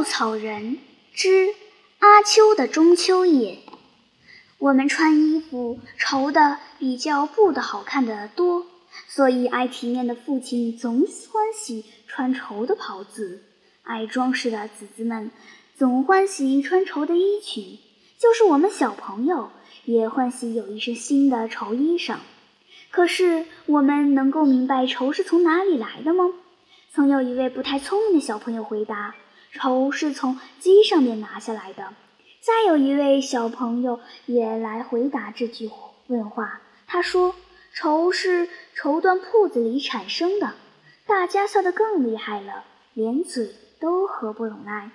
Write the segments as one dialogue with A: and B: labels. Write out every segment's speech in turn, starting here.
A: 稻草人之阿秋的中秋夜。我们穿衣服绸的比较布的好看的多，所以爱体面的父亲总欢喜穿绸的袍子，爱装饰的子子们总欢喜穿绸的衣裙。就是我们小朋友也欢喜有一身新的绸衣裳。可是我们能够明白绸是从哪里来的吗？曾有一位不太聪明的小朋友回答：“绸是从鸡上面拿下来的。”再有一位小朋友也来回答这句问话，他说：“绸是绸缎铺子里产生的。”大家笑得更厉害了，连嘴都合不拢来。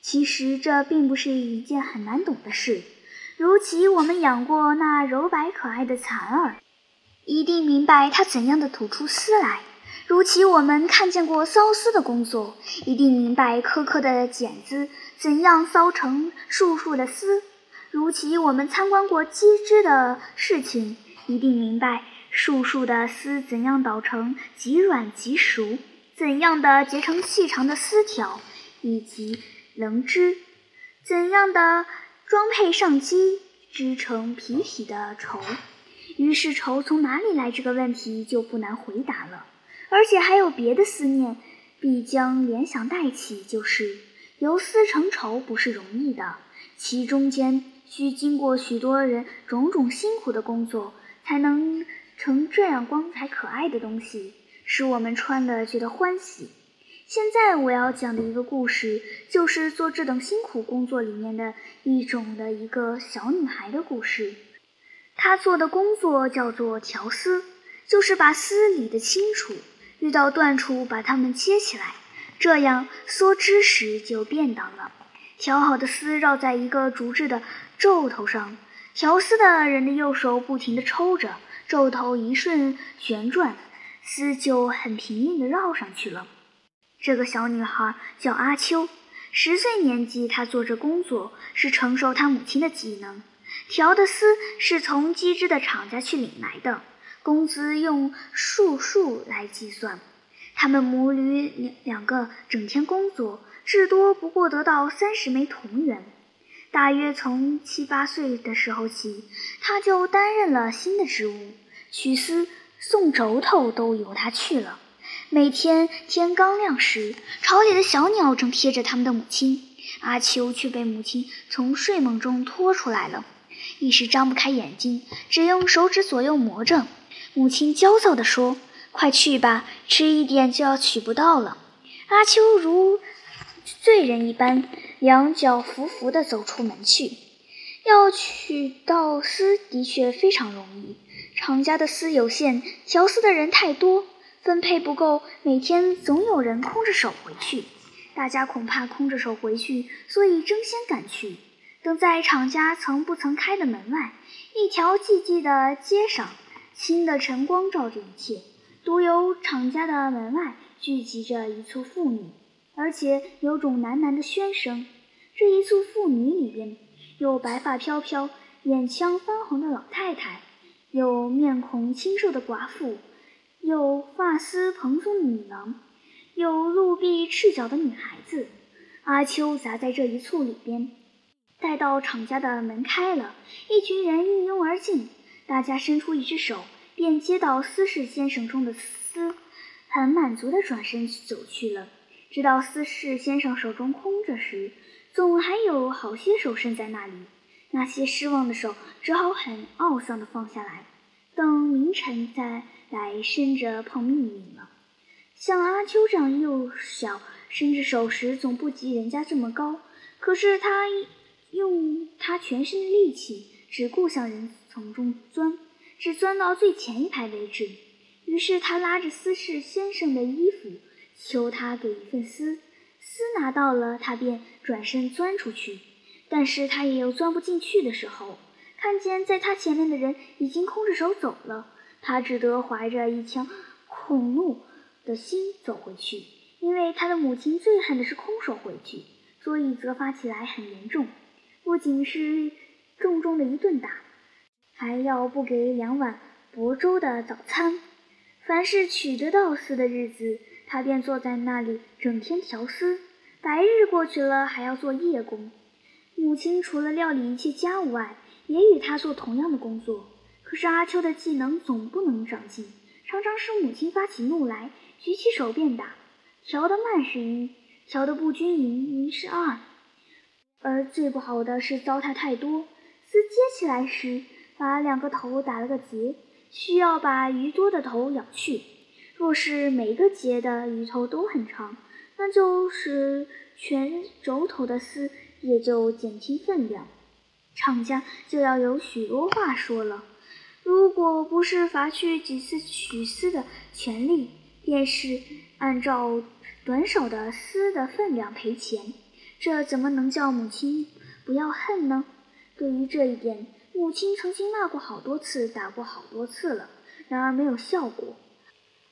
A: 其实这并不是一件很难懂的事。如其我们养过那柔白可爱的蚕儿，一定明白它怎样的吐出丝来。如其我们看见过缫丝的工作，一定明白颗颗的茧子怎样缫成束束的丝；如其我们参观过织织的事情，一定明白束束的丝怎样捣成极软极熟，怎样的结成细长的丝条，以及棱织，怎样的装配上机织成皮匹的绸。于是，绸从哪里来这个问题就不难回答了。而且还有别的思念，必将联想带起，就是由丝成绸不是容易的，其中间需经过许多人种种辛苦的工作，才能成这样光彩可爱的东西，使我们穿了觉得欢喜。现在我要讲的一个故事，就是做这等辛苦工作里面的一种的一个小女孩的故事。她做的工作叫做调丝，就是把丝理得清楚。遇到断处，把它们接起来，这样梭织时就便当了。调好的丝绕在一个竹制的皱头上，调丝的人的右手不停地抽着，皱头一瞬旋转，丝就很平匀地绕上去了。这个小女孩叫阿秋，十岁年纪，她做这工作是承受她母亲的技能。调的丝是从机织的厂家去领来的。工资用数数来计算，他们母女两两个整天工作，至多不过得到三十枚铜元。大约从七八岁的时候起，他就担任了新的职务，取丝、送轴头都由他去了。每天天刚亮时，巢里的小鸟正贴着他们的母亲，阿秋却被母亲从睡梦中拖出来了，一时张不开眼睛，只用手指左右磨着。母亲焦躁地说：“快去吧，迟一点就要取不到了。”阿秋如罪人一般，两脚伏伏地走出门去。要取到丝的确非常容易，厂家的丝有限，调丝的人太多，分配不够，每天总有人空着手回去。大家恐怕空着手回去，所以争先赶去。等在厂家曾不曾开的门外，一条寂寂的街上。新的晨光照着一切，独有厂家的门外聚集着一簇妇女，而且有种喃喃的喧声。这一簇妇女里边，有白发飘飘、眼腔翻红的老太太，有面孔清瘦的寡妇，有发丝蓬松的女郎，有露臂赤脚的女孩子。阿秋砸在这一簇里边。待到厂家的门开了，一群人一拥而进。大家伸出一只手，便接到司事先生中的丝，很满足地转身走去了。直到司事先生手中空着时，总还有好些手伸在那里。那些失望的手只好很懊丧地放下来，等明晨再来伸着碰命运了。像阿秋这样幼小，伸着手时总不及人家这么高，可是他用他全身的力气，只顾向人。丛中钻，只钻到最前一排为止。于是他拉着司事先生的衣服，求他给一份丝。丝拿到了，他便转身钻出去。但是他也有钻不进去的时候。看见在他前面的人已经空着手走了，他只得怀着一腔恐怒的心走回去。因为他的母亲最恨的是空手回去，所以责罚起来很严重，不仅是重重的一顿打。还要不给两碗薄粥的早餐。凡是取得到丝的日子，他便坐在那里整天调丝。白日过去了，还要做夜工。母亲除了料理一切家务外，也与他做同样的工作。可是阿秋的技能总不能长进，常常是母亲发起怒来，举起手便打。调得慢是一，调得不均匀是二。而最不好的是糟蹋太多。丝接起来时，把两个头打了个结，需要把鱼多的头咬去。若是每个结的鱼头都很长，那就是全轴头的丝也就减轻分量，厂家就要有许多话说了。如果不是罚去几次取丝的权利，便是按照短少的丝的分量赔钱。这怎么能叫母亲不要恨呢？对于这一点，母亲曾经骂过好多次，打过好多次了，然而没有效果。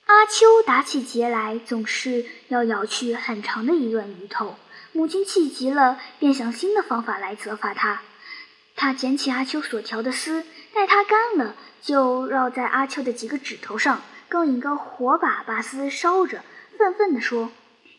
A: 阿秋打起结来，总是要咬去很长的一段鱼头。母亲气急了，便想新的方法来责罚他。他捡起阿秋所调的丝，待它干了，就绕在阿秋的几个指头上，更引个火把把丝烧着，愤愤地说：“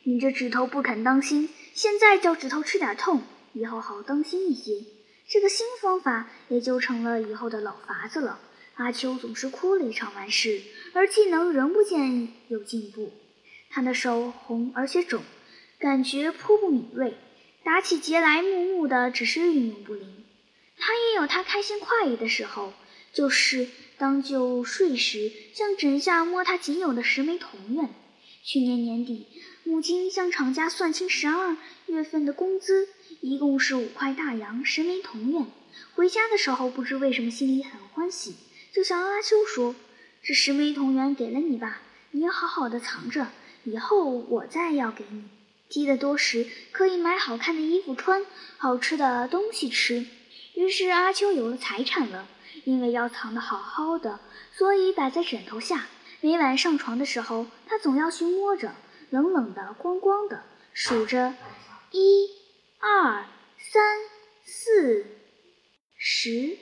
A: 你这指头不肯当心，现在叫指头吃点痛，以后好当心一些。”这个新方法也就成了以后的老法子了。阿秋总是哭了一场完事，而技能仍不见有进步。他的手红而且肿，感觉颇不敏锐，打起结来木木的，只是运用不灵。他也有他开心快意的时候，就是当就睡时，向枕下摸他仅有的十枚铜元。去年年底，母亲向厂家算清十二月份的工资，一共是五块大洋，十枚铜元。回家的时候，不知为什么心里很欢喜。就向阿秋说：“这十枚铜元给了你吧，你要好好的藏着，以后我再要给你。积得多时，可以买好看的衣服穿，好吃的东西吃。”于是阿秋有了财产了。因为要藏得好好的，所以摆在枕头下。每晚上床的时候，他总要去摸着，冷冷的，光光的，数着一、二、三、四、十。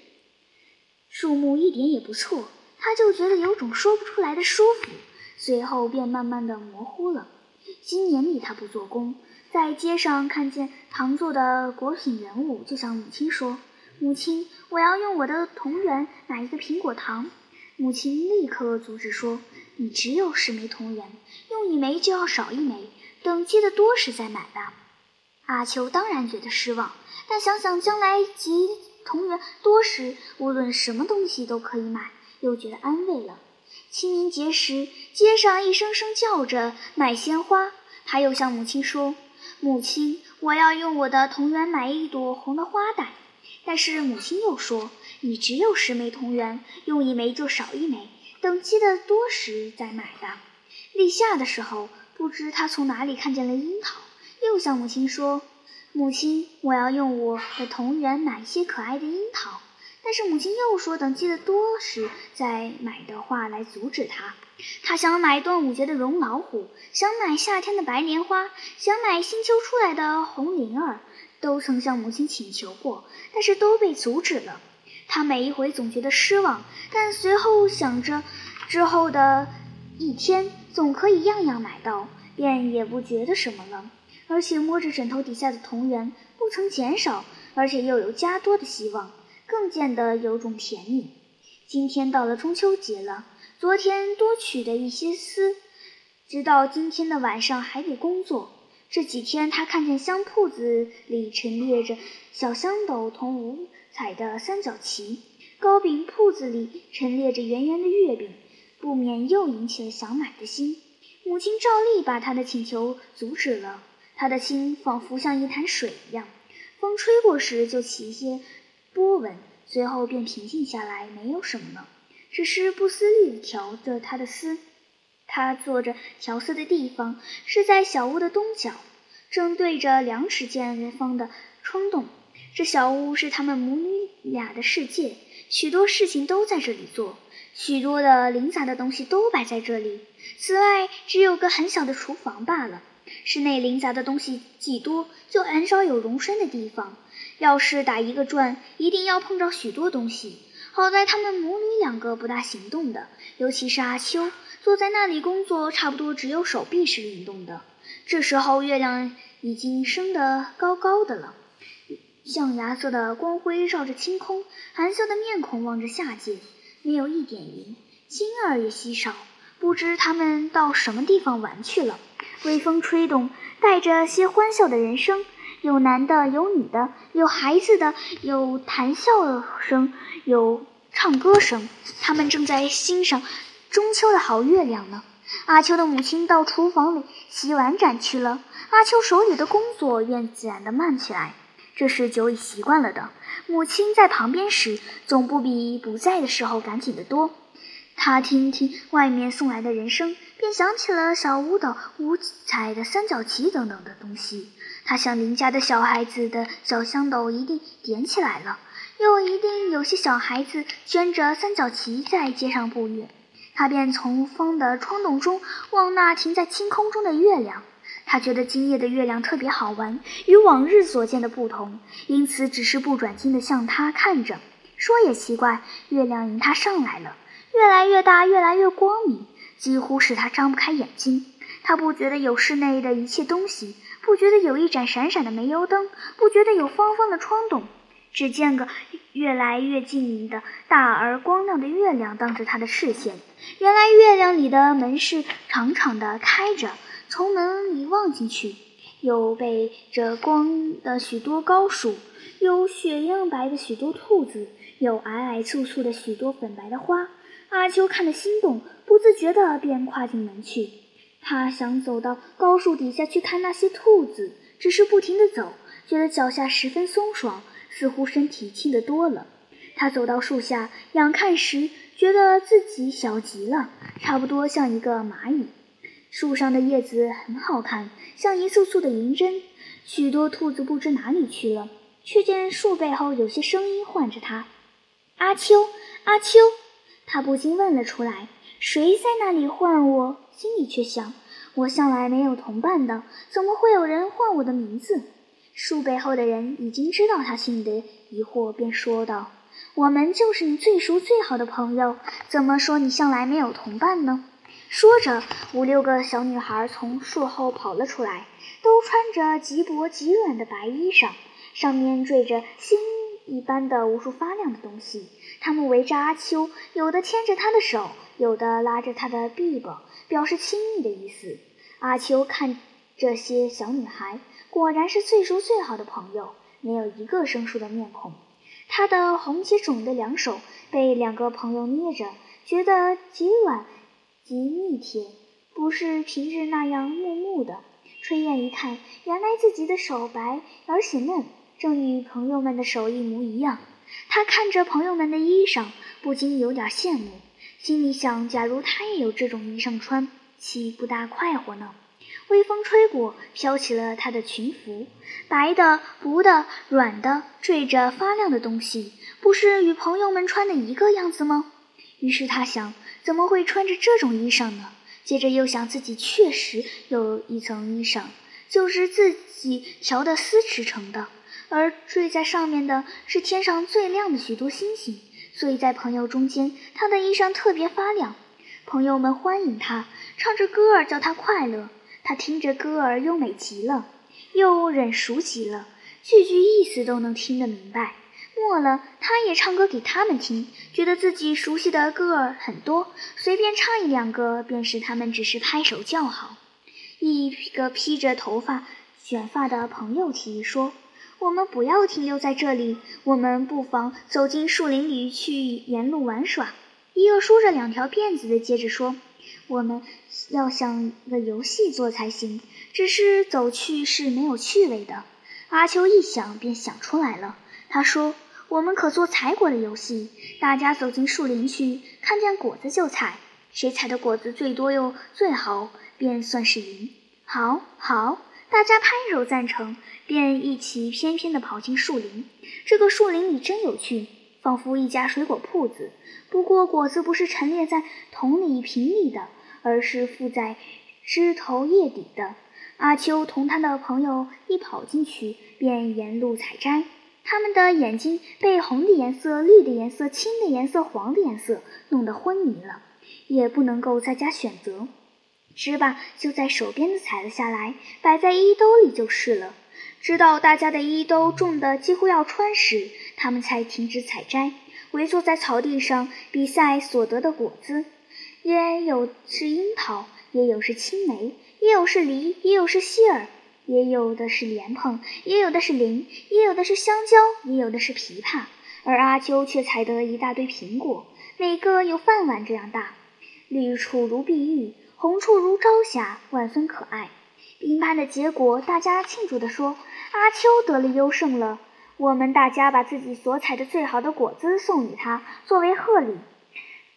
A: 数目一点也不错，他就觉得有种说不出来的舒服，随后便慢慢的模糊了。今年里他不做工，在街上看见糖做的果品人物，就向母亲说：“母亲，我要用我的铜元买一个苹果糖。”母亲立刻阻止说：“你只有十枚铜元，用一枚就要少一枚，等积得多时再买吧。”阿秋当然觉得失望，但想想将来集。同源多时，无论什么东西都可以买，又觉得安慰了。清明节时，街上一声声叫着买鲜花，他又向母亲说：“母亲，我要用我的铜元买一朵红的花带。”但是母亲又说：“你只有十枚铜元，用一枚就少一枚，等积得多时再买吧。”立夏的时候，不知他从哪里看见了樱桃，又向母亲说。母亲，我要用我的铜元买一些可爱的樱桃，但是母亲又说等积得多时再买的话来阻止他。他想买端午节的绒老虎，想买夏天的白莲花，想买新秋出来的红铃儿，都曾向母亲请求过，但是都被阻止了。他每一回总觉得失望，但随后想着之后的一天总可以样样买到，便也不觉得什么了。而且摸着枕头底下的铜元不曾减少，而且又有加多的希望，更见得有种甜蜜。今天到了中秋节了，昨天多取的一些丝，直到今天的晚上还得工作。这几天他看见香铺子里陈列着小香斗同五彩的三角旗，糕饼铺子里陈列着圆圆的月饼，不免又引起了想买的心。母亲照例把他的请求阻止了。他的心仿佛像一潭水一样，风吹过时就起一些波纹，随后便平静下来，没有什么了，只是不思虑地调着他的丝。他坐着调色的地方是在小屋的东角，正对着两尺见方的窗洞。这小屋是他们母女俩的世界，许多事情都在这里做，许多的零杂的东西都摆在这里。此外，只有个很小的厨房罢了。室内零杂的东西既多，就很少有容身的地方。要是打一个转，一定要碰着许多东西。好在他们母女两个不大行动的，尤其是阿秋，坐在那里工作，差不多只有手臂是运动的。这时候月亮已经升得高高的了，象牙色的光辉照着青空，含笑的面孔望着下界，没有一点云，星儿也稀少，不知他们到什么地方玩去了。微风吹动，带着些欢笑的人声，有男的，有女的，有孩子的，有谈笑声，有唱歌声，他们正在欣赏中秋的好月亮呢。阿秋的母亲到厨房里洗碗盏去了，阿秋手里的工作便自然的慢起来。这是久已习惯了的。母亲在旁边时，总不比不在的时候赶紧得多。他听听外面送来的人声，便想起了小屋的五彩的三角旗等等的东西。他想邻家的小孩子的小香斗一定点起来了，又一定有些小孩子卷着三角旗在街上步月。他便从风的窗洞中望那停在青空中的月亮。他觉得今夜的月亮特别好玩，与往日所见的不同，因此只是不转睛地向他看着。说也奇怪，月亮迎他上来了，越来越大，越来越光明，几乎使他张不开眼睛。他不觉得有室内的一切东西，不觉得有一盏闪闪的煤油灯，不觉得有方方的窗洞。只见个越来越近的大而光亮的月亮当着他的视线。原来月亮里的门是长长的开着，从门里望进去，有背着光的许多高树，有雪样白的许多兔子，有矮矮簇簇的许多粉白的花。阿秋看得心动，不自觉地便跨进门去。他想走到高树底下去看那些兔子，只是不停地走，觉得脚下十分松爽。似乎身体轻得多了。他走到树下仰看时，觉得自己小极了，差不多像一个蚂蚁。树上的叶子很好看，像一簇簇的银针。许多兔子不知哪里去了，却见树背后有些声音唤着他：“阿秋，阿秋！”他不禁问了出来：“谁在那里唤我？”心里却想：“我向来没有同伴的，怎么会有人唤我的名字？”树背后的人已经知道他心里的疑惑，便说道：“我们就是你最熟最好的朋友，怎么说你向来没有同伴呢？”说着，五六个小女孩从树后跑了出来，都穿着极薄极软的白衣裳，上面缀着星一般的无数发亮的东西。他们围着阿秋，有的牵着他的手，有的拉着他的臂膀，表示亲密的意思。阿秋看这些小女孩。果然是最熟最好的朋友，没有一个生疏的面孔。他的红且肿的两手被两个朋友捏着，觉得极软极腻贴，不是平日那样木木的。春燕一看，原来自己的手白而且嫩，正与朋友们的手一模一样。他看着朋友们的衣裳，不禁有点羡慕，心里想：假如他也有这种衣裳穿，岂不大快活呢？微风吹过，飘起了他的裙服，白的、薄的、软的，缀着发亮的东西，不是与朋友们穿的一个样子吗？于是他想，怎么会穿着这种衣裳呢？接着又想，自己确实有一层衣裳，就是自己调的丝织成的，而缀在上面的是天上最亮的许多星星，所以在朋友中间，他的衣裳特别发亮。朋友们欢迎他，唱着歌儿叫他快乐。他听着歌儿，优美极了，又忍熟极了，句句意思都能听得明白。末了，他也唱歌给他们听，觉得自己熟悉的歌儿很多，随便唱一两个，便是他们只是拍手叫好。一个披着头发卷发的朋友提议说：“我们不要停留在这里，我们不妨走进树林里去沿路玩耍。”一个梳着两条辫子的接着说。我们要想个游戏做才行，只是走去是没有趣味的。阿秋一想便想出来了，他说：“我们可做采果的游戏，大家走进树林去，看见果子就采，谁采的果子最多又最好，便算是赢。”好，好，大家拍手赞成，便一起翩翩地跑进树林。这个树林里真有趣，仿佛一家水果铺子。不过果子不是陈列在桶里瓶里的，而是附在枝头叶底的。阿秋同他的朋友一跑进去，便沿路采摘。他们的眼睛被红的颜色、绿的颜色、青的颜色、黄的颜色弄得昏迷了，也不能够再加选择。只把就在手边的采了下来，摆在衣兜里就是了。直到大家的衣兜重的几乎要穿时，他们才停止采摘，围坐在草地上比赛所得的果子。也有是樱桃，也有是青梅，也有是梨，也有是杏儿，也有的是莲蓬，也有的是梨，也有的是香蕉，也有的是枇杷。而阿秋却采得一大堆苹果，每个有饭碗这样大，绿处如碧玉，红处如朝霞，万分可爱。评判的结果，大家庆祝地说：“阿秋得了优胜了。”我们大家把自己所采的最好的果子送与他，作为贺礼。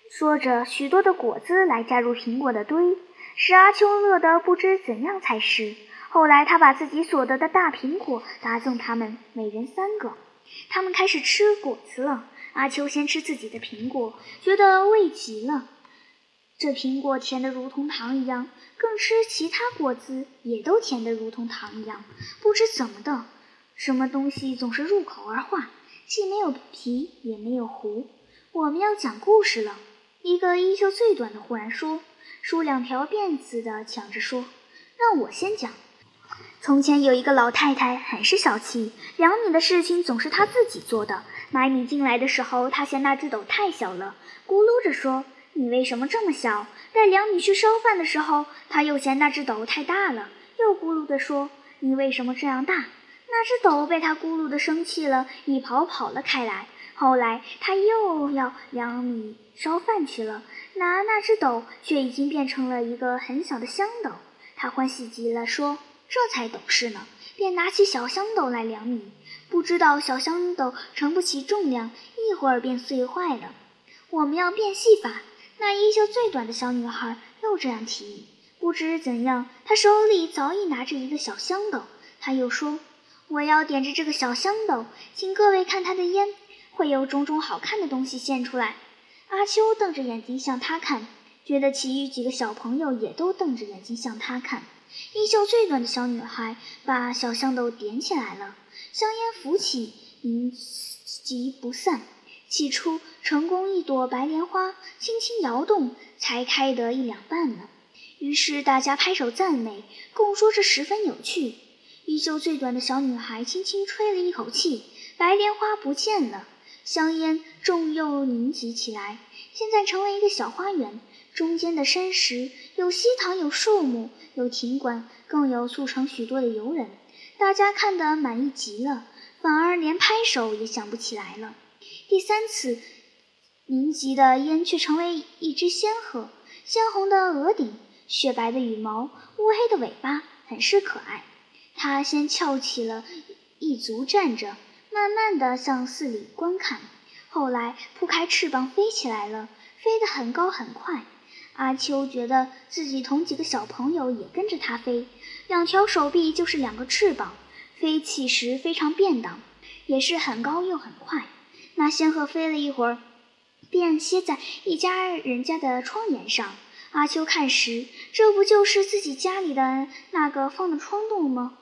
A: 说着，许多的果子来加入苹果的堆，使阿秋乐得不知怎样才是。后来，他把自己所得的大苹果打赠他们，每人三个。他们开始吃果子了。阿秋先吃自己的苹果，觉得味极了。这苹果甜得如同糖一样，更吃其他果子也都甜得如同糖一样。不知怎么的，什么东西总是入口而化，既没有皮也没有核。我们要讲故事了。一个衣袖最短的忽然说：“梳两条辫子的抢着说，让我先讲。从前有一个老太太，很是小气，量米的事情总是她自己做的。买米进来的时候，她嫌那只斗太小了，咕噜着说：‘你为什么这么小？’带两米去烧饭的时候，他又嫌那只斗太大了，又咕噜地说：‘你为什么这样大？’那只斗被他咕噜的生气了，一跑跑了开来。后来他又要两米。”烧饭去了，拿那只斗却已经变成了一个很小的香斗。他欢喜极了，说：“这才懂事呢。”便拿起小香斗来量米，不知道小香斗承不起重量，一会儿便碎坏了。我们要变戏法。那衣袖最短的小女孩又这样提议。不知怎样，她手里早已拿着一个小香斗。她又说：“我要点着这个小香斗，请各位看它的烟，会有种种好看的东西现出来。”阿秋瞪着眼睛向他看，觉得其余几个小朋友也都瞪着眼睛向他看。衣袖最短的小女孩把小香斗点起来了，香烟浮起，凝集不散。起初，成功一朵白莲花轻轻摇动，才开得一两瓣呢。于是大家拍手赞美，共说这十分有趣。衣袖最短的小女孩轻轻吹了一口气，白莲花不见了。香烟重又凝集起来，现在成为一个小花园。中间的山石有溪塘，有树木，有亭馆，更有促成许多的游人。大家看得满意极了，反而连拍手也想不起来了。第三次凝集的烟却成为一只仙鹤，鲜红的额顶，雪白的羽毛，乌黑的尾巴，很是可爱。它先翘起了一足站着。慢慢地向寺里观看，后来铺开翅膀飞起来了，飞得很高很快。阿秋觉得自己同几个小朋友也跟着它飞，两条手臂就是两个翅膀，飞起时非常便当，也是很高又很快。那仙鹤飞了一会儿，便歇在一家人家的窗沿上。阿秋看时，这不就是自己家里的那个放的窗洞吗？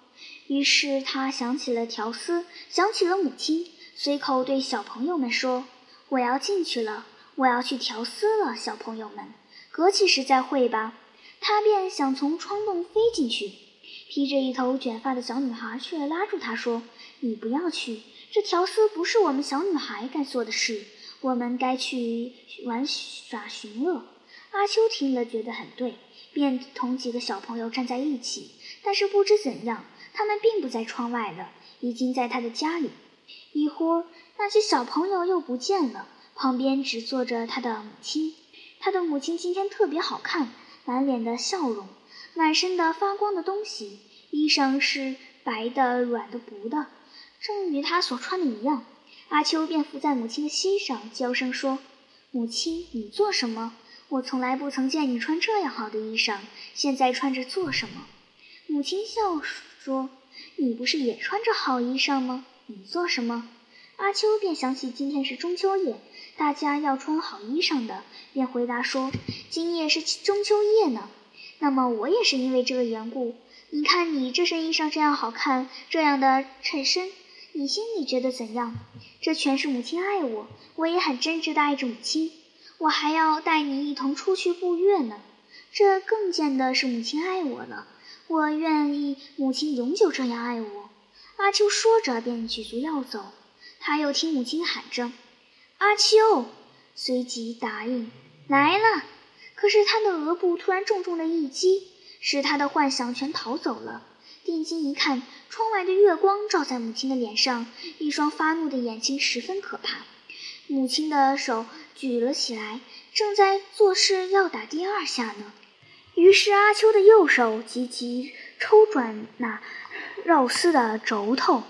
A: 于是他想起了条丝，想起了母亲，随口对小朋友们说：“我要进去了，我要去调丝了。”小朋友们，隔几时再会吧。他便想从窗洞飞进去，披着一头卷发的小女孩却拉住他说：“你不要去，这条丝不是我们小女孩该做的事，我们该去玩耍寻乐。”阿秋听了觉得很对，便同几个小朋友站在一起，但是不知怎样。他们并不在窗外了，已经在他的家里。一会儿，那些小朋友又不见了，旁边只坐着他的母亲。他的母亲今天特别好看，满脸的笑容，满身的发光的东西，衣裳是白的、软的、薄的，正与他所穿的一样。阿秋便伏在母亲的膝上，娇声说：“母亲，你做什么？我从来不曾见你穿这样好的衣裳，现在穿着做什么？”母亲笑说。：“你不是也穿着好衣裳吗？你做什么？”阿秋便想起今天是中秋夜，大家要穿好衣裳的，便回答说：“今夜是中秋夜呢。”那么我也是因为这个缘故。你看你这身衣裳这样好看，这样的衬衫，你心里觉得怎样？这全是母亲爱我，我也很真挚的爱着母亲。我还要带你一同出去步月呢。这更见的是母亲爱我了。我愿意母亲永久这样爱我。阿秋说着，便举足要走。他又听母亲喊着：“阿秋！”随即答应来了。可是他的额部突然重重的一击，使他的幻想全逃走了。定睛一看，窗外的月光照在母亲的脸上，一双发怒的眼睛十分可怕。母亲的手举了起来，正在做事要打第二下呢。于是阿秋的右手急急抽转那绕丝的轴头，